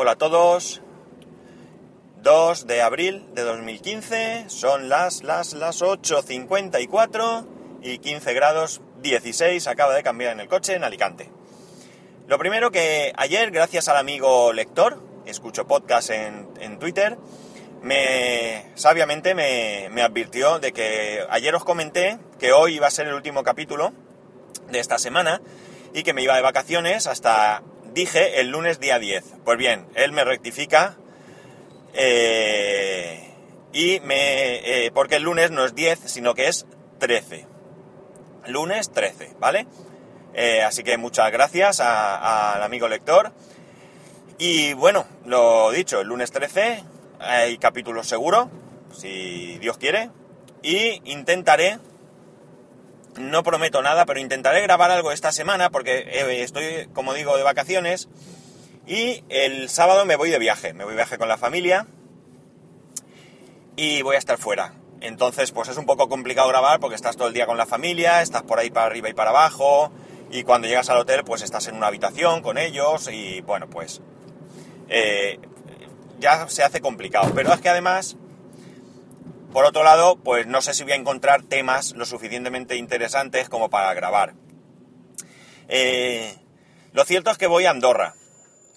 Hola a todos. 2 de abril de 2015, son las, las, las 8.54 y 15 grados 16 acaba de cambiar en el coche en Alicante. Lo primero que ayer, gracias al amigo lector, escucho podcast en, en Twitter, me sabiamente me, me advirtió de que ayer os comenté que hoy iba a ser el último capítulo de esta semana y que me iba de vacaciones hasta, dije, el lunes día 10. Pues bien, él me rectifica eh, y me... Eh, porque el lunes no es 10, sino que es 13. Lunes 13, ¿vale? Eh, así que muchas gracias al amigo lector. Y bueno, lo dicho, el lunes 13 hay capítulo seguro, si Dios quiere. Y intentaré no prometo nada, pero intentaré grabar algo esta semana porque eh, estoy, como digo, de vacaciones. Y el sábado me voy de viaje, me voy de viaje con la familia y voy a estar fuera. Entonces, pues es un poco complicado grabar porque estás todo el día con la familia, estás por ahí para arriba y para abajo, y cuando llegas al hotel, pues estás en una habitación con ellos, y bueno, pues eh, ya se hace complicado. Pero es que además por otro lado, pues no sé si voy a encontrar temas lo suficientemente interesantes como para grabar. Eh, lo cierto es que voy a Andorra.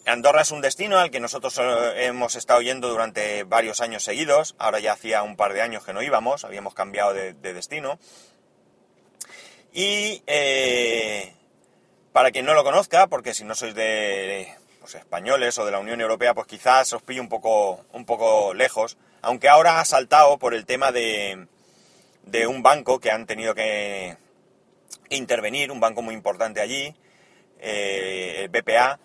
Andorra es un destino al que nosotros eh, hemos estado yendo durante varios años seguidos. Ahora ya hacía un par de años que no íbamos, habíamos cambiado de, destino. Y eh, para quien no lo conozca, porque si no sois de pues, españoles o de la Unión Europea, pues quizás os pillo un poco, un poco lejos aunque ahora ha saltado por el tema de, de un banco que han tenido que intervenir, un banco muy importante allí, eh, el BPA,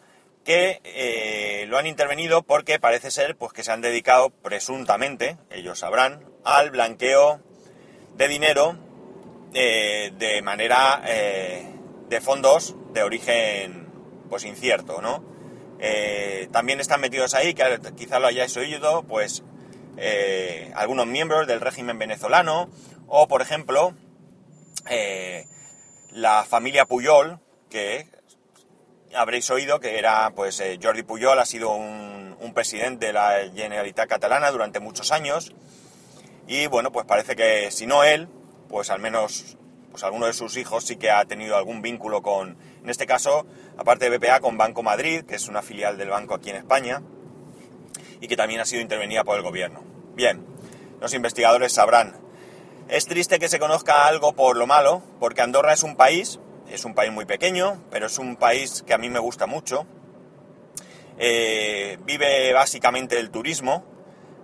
que eh, lo han intervenido porque parece ser pues, que se han dedicado presuntamente, ellos sabrán, al blanqueo de dinero eh, de manera de fondos de origen pues incierto, ¿no? también están metidos ahí, que quizá lo hayáis oído, pues eh, algunos miembros del régimen venezolano o, por ejemplo, eh, la familia Puyol, que habréis oído que era, pues, eh, Jordi Puyol ha sido un, un, presidente de la Generalitat catalana durante muchos años. Y, bueno, pues parece que si no él, pues al menos pues alguno de sus hijos sí que ha tenido algún vínculo con, en este caso, aparte de BPA, con Banco Madrid, que es una filial del banco aquí en España, y que también ha sido intervenida por el gobierno. Bien, los investigadores sabrán. Es triste que se conozca algo por lo malo, porque Andorra es un país, es un país muy pequeño, pero es un país que a mí me gusta mucho. Eh, vive básicamente del turismo,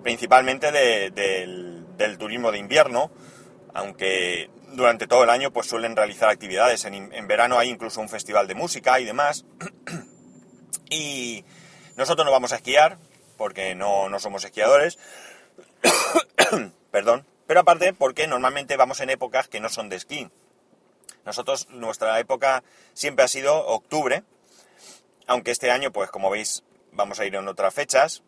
principalmente del, turismo de invierno, aunque durante todo el año pues suelen realizar actividades. En, en verano hay incluso un festival de música y demás. y nosotros no vamos a esquiar, porque no, somos esquiadores. Perdón. Pero aparte, porque normalmente vamos en épocas que no son de esquí. Nosotros, nuestra época siempre ha sido octubre, aunque este año, pues como veis, vamos a ir en otras fechas.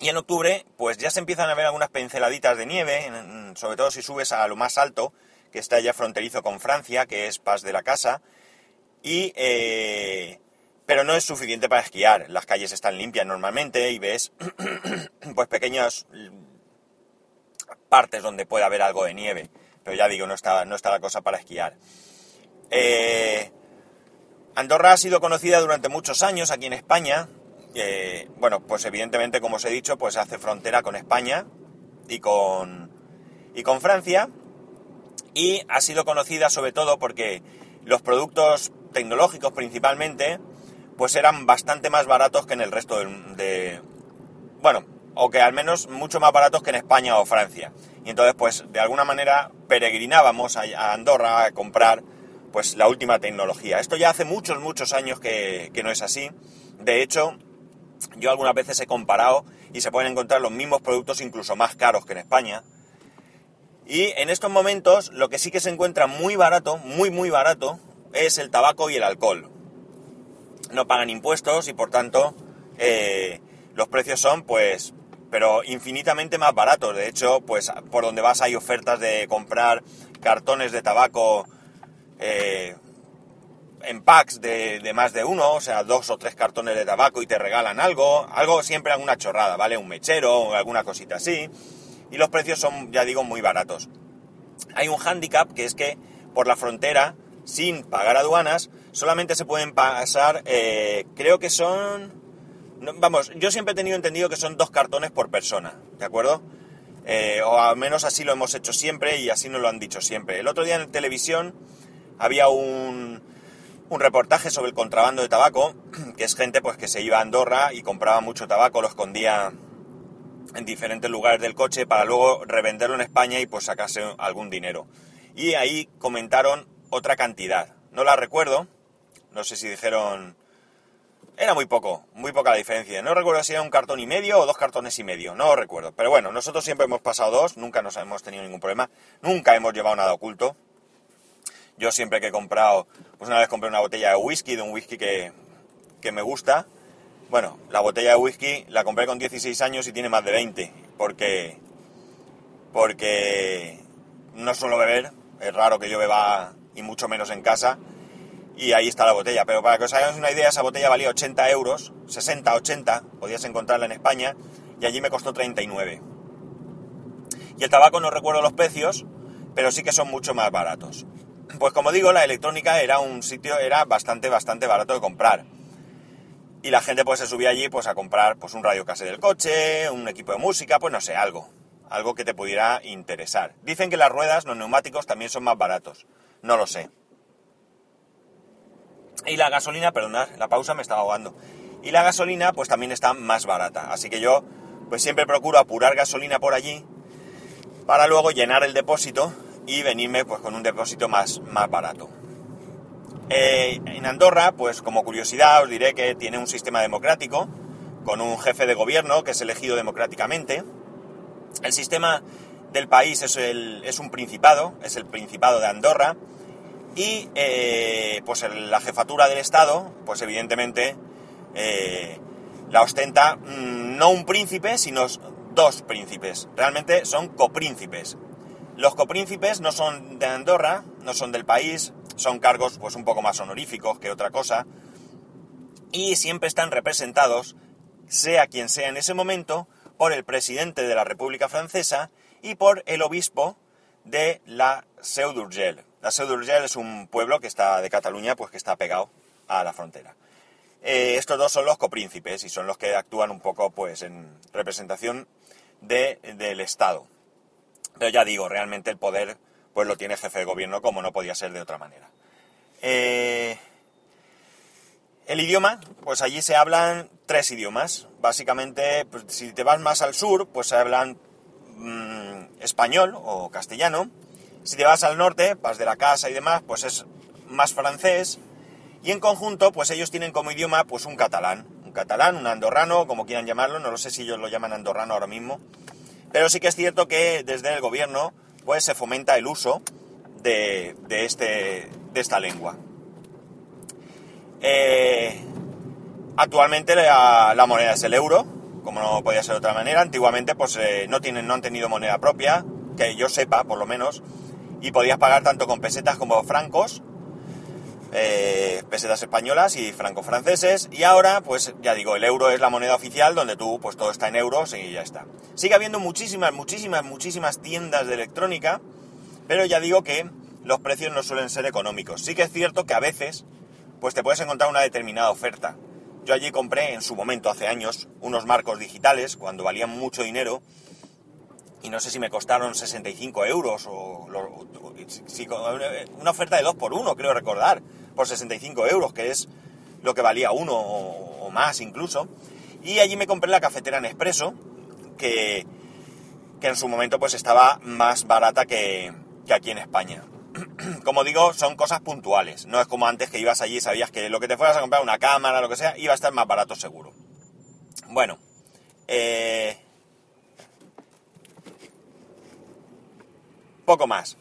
Y en octubre, pues ya se empiezan a ver algunas pinceladitas de nieve, sobre todo si subes a lo más alto, que está ya fronterizo con Francia, que es Paz de la Casa. Y eh, pero no es suficiente para esquiar. Las calles están limpias normalmente y ves pues pequeñas partes donde puede haber algo de nieve. Pero ya digo, no está, no está la cosa para esquiar. Eh, Andorra ha sido conocida durante muchos años aquí en España. bueno, pues evidentemente, como os he dicho, pues hace frontera con España y con, y con Francia. Y ha sido conocida sobre todo porque los productos tecnológicos principalmente pues eran bastante más baratos que en el resto de, bueno, o que al menos mucho más baratos que en España o Francia. Y entonces, pues de alguna manera peregrinábamos a, Andorra a comprar pues la última tecnología. Esto ya hace muchos, muchos años que, que no es así. De hecho, yo algunas veces he comparado y se pueden encontrar los mismos productos incluso más caros que en España. Y en estos momentos lo que sí que se encuentra muy barato, muy muy barato, es el tabaco y el alcohol no pagan impuestos y por tanto eh, los precios son pues pero infinitamente más baratos. De hecho, pues por donde vas hay ofertas de comprar cartones de tabaco, eh, en packs de, de, más de uno, o sea, dos o tres cartones de tabaco y te regalan algo, algo siempre alguna chorrada, ¿vale? Un mechero alguna cosita así. Y los precios son, ya digo, muy baratos. Hay un hándicap que es que por la frontera, sin pagar aduanas, solamente se pueden pasar, eh, creo que son... vamos, yo siempre he tenido entendido que son dos cartones por persona, ¿de acuerdo? Eh, o al menos así lo hemos hecho siempre y así nos lo han dicho siempre. El otro día en televisión había un, un reportaje sobre el contrabando de tabaco, que es gente pues que se iba a Andorra y compraba mucho tabaco, lo escondía en diferentes lugares del coche para luego revenderlo en España y pues sacarse algún dinero. Y ahí comentaron otra cantidad. No la recuerdo, no sé si dijeron... Era muy poco, muy poca la diferencia. No recuerdo si era un cartón y medio o dos cartones y medio, no recuerdo. Pero bueno, nosotros siempre hemos pasado dos, nunca nos hemos tenido ningún problema, nunca hemos llevado nada oculto. Yo siempre que he comprado, pues una vez compré una botella de whisky, de un whisky que, que me gusta. Bueno, la botella de whisky la compré con 16 años y tiene más de 20, porque, porque no suelo beber, es raro que yo beba y mucho menos en casa, y ahí está la botella. Pero para que os hagáis una idea, esa botella valía 80 euros, 60, 80, podías encontrarla en España, y allí me costó 39. Y el tabaco no recuerdo los precios, pero sí que son mucho más baratos. Pues como digo, la electrónica era un sitio, era bastante, bastante barato de comprar. Y la gente pues se subía allí pues a comprar pues un radio case del coche, un equipo de música, pues no sé, algo. Algo que te pudiera interesar. Dicen que las ruedas, los neumáticos también son más baratos. No lo sé. Y la gasolina, perdonad, la pausa me estaba ahogando. Y la gasolina pues también está más barata. Así que yo pues siempre procuro apurar gasolina por allí para luego llenar el depósito y venirme pues con un depósito más, más barato. Eh, en Andorra, pues como curiosidad os diré que tiene un sistema democrático con un jefe de gobierno que es elegido democráticamente. El sistema del país es, el, es un principado, es el principado de Andorra y eh, pues la jefatura del Estado, pues evidentemente eh, la ostenta mmm, no un príncipe, sino dos príncipes. Realmente son copríncipes. Los copríncipes no son de Andorra, no son del país, son cargos pues un poco más honoríficos que otra cosa, y siempre están representados, sea quien sea en ese momento, por el presidente de la República Francesa y por el obispo de la Seu d'Urgell. La Seu d'Urgell es un pueblo que está de Cataluña, pues que está pegado a la frontera. Eh, estos dos son los copríncipes y son los que actúan un poco pues en representación de, del Estado. Pero ya digo, realmente el poder pues lo tiene el jefe de gobierno como no podía ser de otra manera. Eh, el idioma, pues allí se hablan tres idiomas. Básicamente, pues, si te vas más al sur, pues se hablan mmm, español o castellano. Si te vas al norte, vas de la casa y demás, pues es más francés. Y en conjunto, pues ellos tienen como idioma pues un catalán. Un catalán, un andorrano, como quieran llamarlo. No lo sé si ellos lo llaman andorrano ahora mismo. Pero sí que es cierto que desde el gobierno pues se fomenta el uso de, de, este, de esta lengua. Eh, actualmente la, moneda es el euro, como no podía ser de otra manera. Antiguamente pues eh, no, tienen, no han tenido moneda propia, que yo sepa por lo menos, y podías pagar tanto con pesetas como francos, eh, pesetas españolas y francos franceses y ahora pues ya digo el euro es la moneda oficial donde tú pues todo está en euros y ya está. Sigue habiendo muchísimas muchísimas muchísimas tiendas de electrónica pero ya digo que los precios no suelen ser económicos. Sí que es cierto que a veces pues te puedes encontrar una determinada oferta. Yo allí compré en su momento hace años unos marcos digitales cuando valían mucho dinero y no sé si me costaron 65 euros o, una oferta de 2 por 1 creo recordar por 65 euros, que es lo que valía uno o, o más incluso. Y allí me compré la cafetera Nespresso, que, que en su momento pues estaba más barata que, que aquí en España. Como digo, son cosas puntuales. No es como antes que ibas allí y sabías que lo que te fueras a comprar, una cámara, lo que sea, iba a estar más barato seguro. Bueno, eh, poco más.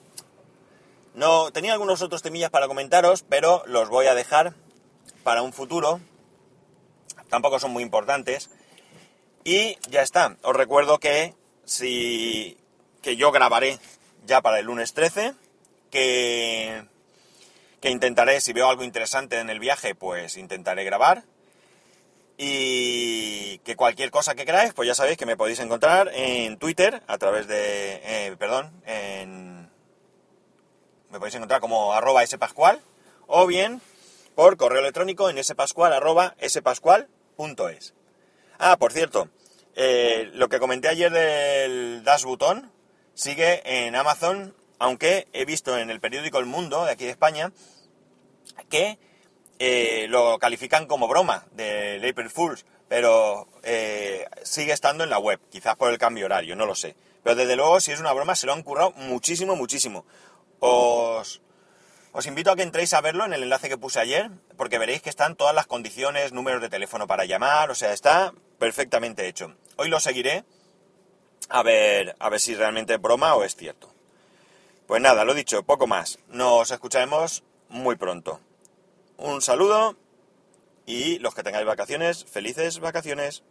No, tenía algunos otros temillas para comentaros, pero los voy a dejar para un futuro. Tampoco son muy importantes. Y ya está. Os recuerdo que si que yo grabaré ya para el lunes 13, que que intentaré, si veo algo interesante en el viaje, pues intentaré grabar. Y que cualquier cosa que queráis, pues ya sabéis que me podéis encontrar en Twitter, a través de, eh, perdón, en, me podéis encontrar como arroba spascual, o bien por correo electrónico en spascual arroba spascual.es. Ah, por cierto, eh, lo que comenté ayer del Dash Button sigue en Amazon, aunque he visto en el periódico El Mundo, de aquí de España, que eh, lo califican como broma de April Fools, pero eh, sigue estando en la web, quizás por el cambio horario, no lo sé. Pero desde luego, si es una broma, se lo han currado muchísimo, muchísimo. Os, os invito a que entréis a verlo en el enlace que puse ayer, porque veréis que están todas las condiciones, números de teléfono para llamar, o sea, está perfectamente hecho. Hoy lo seguiré a ver, a ver si realmente es broma o es cierto. Pues nada, lo dicho, poco más. Nos escucharemos muy pronto. Un saludo y los que tengáis vacaciones, felices vacaciones.